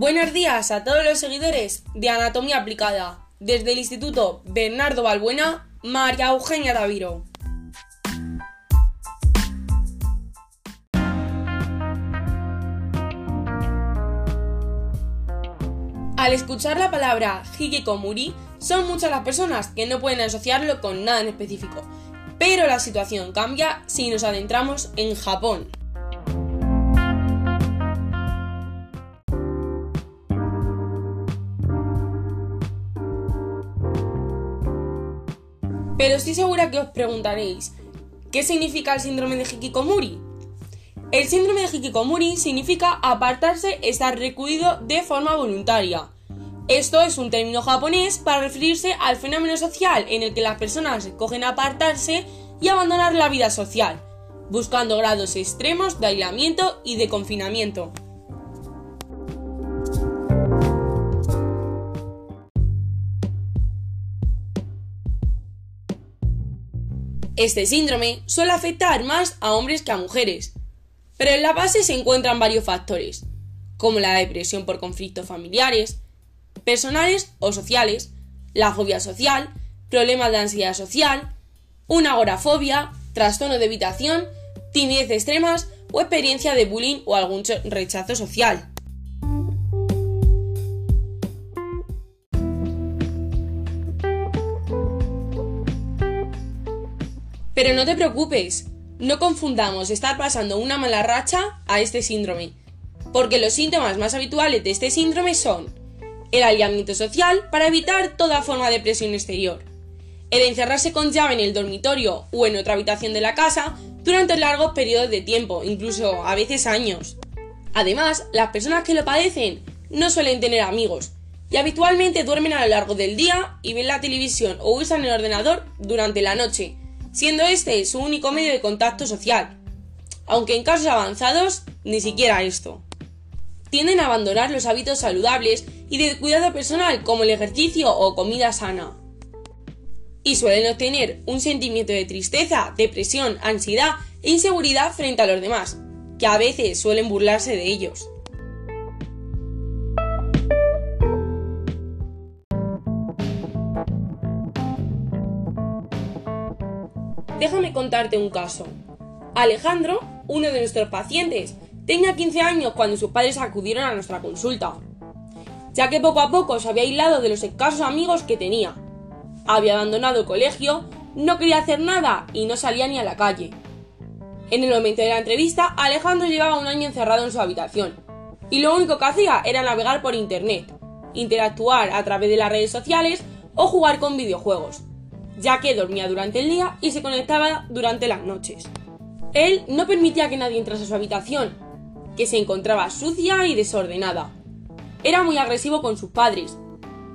Buenos días a todos los seguidores de Anatomía Aplicada, desde el Instituto Bernardo Balbuena, María Eugenia Daviro. Al escuchar la palabra hikikomori, son muchas las personas que no pueden asociarlo con nada en específico, pero la situación cambia si nos adentramos en Japón. Pero estoy segura que os preguntaréis, ¿qué significa el síndrome de Hikikomori? El síndrome de Hikikomori significa apartarse, estar recluido de forma voluntaria. Esto es un término japonés para referirse al fenómeno social en el que las personas escogen apartarse y abandonar la vida social, buscando grados extremos de aislamiento y de confinamiento. Este síndrome suele afectar más a hombres que a mujeres, pero en la base se encuentran varios factores, como la depresión por conflictos familiares, personales o sociales, la fobia social, problemas de ansiedad social, una agorafobia, trastorno de evitación, timidez extremas o experiencia de bullying o algún rechazo social. Pero no te preocupes, no confundamos estar pasando una mala racha a este síndrome, porque los síntomas más habituales de este síndrome son el aislamiento social para evitar toda forma de presión exterior, el encerrarse con llave en el dormitorio o en otra habitación de la casa durante largos periodos de tiempo, incluso a veces años. Además, las personas que lo padecen no suelen tener amigos y habitualmente duermen a lo largo del día y ven la televisión o usan el ordenador durante la noche, siendo este su único medio de contacto social, aunque en casos avanzados ni siquiera esto. Tienden a abandonar los hábitos saludables y de cuidado personal como el ejercicio o comida sana. Y suelen obtener un sentimiento de tristeza, depresión, ansiedad e inseguridad frente a los demás, que a veces suelen burlarse de ellos. Déjame contarte un caso. Alejandro, uno de nuestros pacientes, tenía 15 años cuando sus padres acudieron a nuestra consulta, ya que poco a poco se había aislado de los escasos amigos que tenía. Había abandonado el colegio, no quería hacer nada y no salía ni a la calle. En el momento de la entrevista, Alejandro llevaba un año encerrado en su habitación, y lo único que hacía era navegar por internet, interactuar a través de las redes sociales o jugar con videojuegos ya que dormía durante el día y se conectaba durante las noches. Él no permitía que nadie entrase a su habitación, que se encontraba sucia y desordenada. Era muy agresivo con sus padres.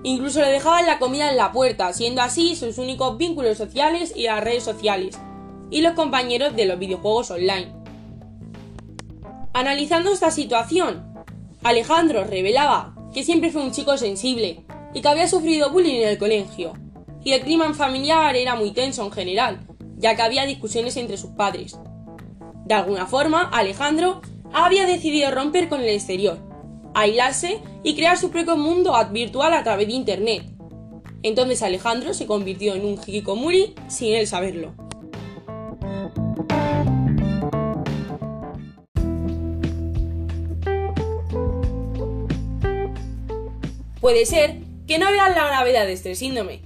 Incluso le dejaban la comida en la puerta, siendo así sus únicos vínculos sociales y las redes sociales, y los compañeros de los videojuegos online. Analizando esta situación, Alejandro revelaba que siempre fue un chico sensible y que había sufrido bullying en el colegio, y el clima familiar era muy tenso en general, ya que había discusiones entre sus padres. De alguna forma, Alejandro había decidido romper con el exterior, aislarse y crear su propio mundo virtual a través de Internet. Entonces Alejandro se convirtió en un hikikomori sin él saberlo. Puede ser que no vean la gravedad de este síndrome,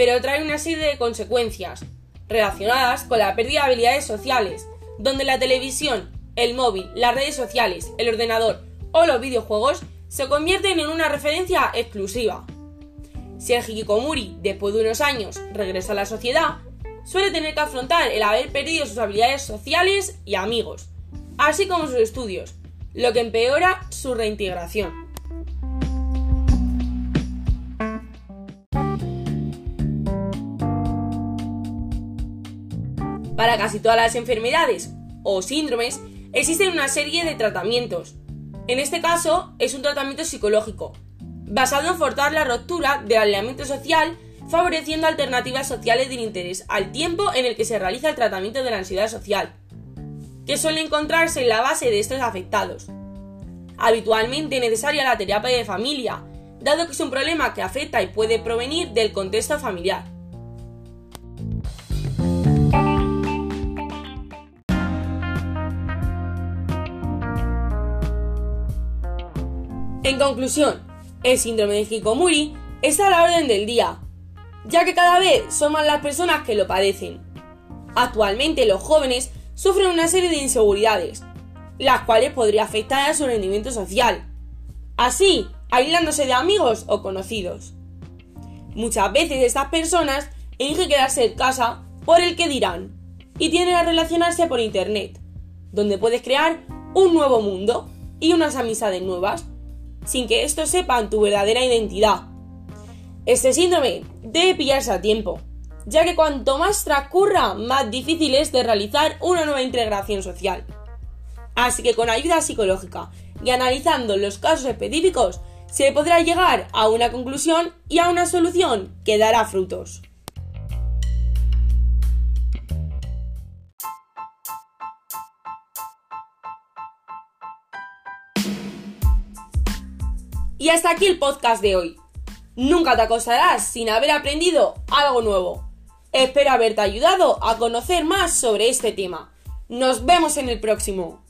pero trae una serie de consecuencias relacionadas con la pérdida de habilidades sociales, donde la televisión, el móvil, las redes sociales, el ordenador o los videojuegos se convierten en una referencia exclusiva. Si el hikikomori, después de unos años, regresa a la sociedad, suele tener que afrontar el haber perdido sus habilidades sociales y amigos, así como sus estudios, lo que empeora su reintegración. Para casi todas las enfermedades o síndromes existen una serie de tratamientos. En este caso es un tratamiento psicológico, basado en forzar la ruptura del aislamiento social, favoreciendo alternativas sociales de interés al tiempo en el que se realiza el tratamiento de la ansiedad social, que suele encontrarse en la base de estos afectados. habitualmente necesaria la terapia de familia, dado que es un problema que afecta y puede provenir del contexto familiar. En conclusión, el síndrome de Hikomuri está a la orden del día, ya que cada vez son más las personas que lo padecen. Actualmente los jóvenes sufren una serie de inseguridades, las cuales podría afectar a su rendimiento social, así aislándose de amigos o conocidos. Muchas veces estas personas eligen quedarse en casa por el que dirán y tienden a relacionarse por internet, donde puedes crear un nuevo mundo y unas amistades nuevas, sin que estos sepan tu verdadera identidad. Este síndrome debe pillarse a tiempo, ya que cuanto más transcurra, más difícil es de realizar una nueva integración social. Así que con ayuda psicológica y analizando los casos específicos, se podrá llegar a una conclusión y a una solución que dará frutos. Y hasta aquí el podcast de hoy. Nunca te acostarás sin haber aprendido algo nuevo. Espero haberte ayudado a conocer más sobre este tema. Nos vemos en el próximo.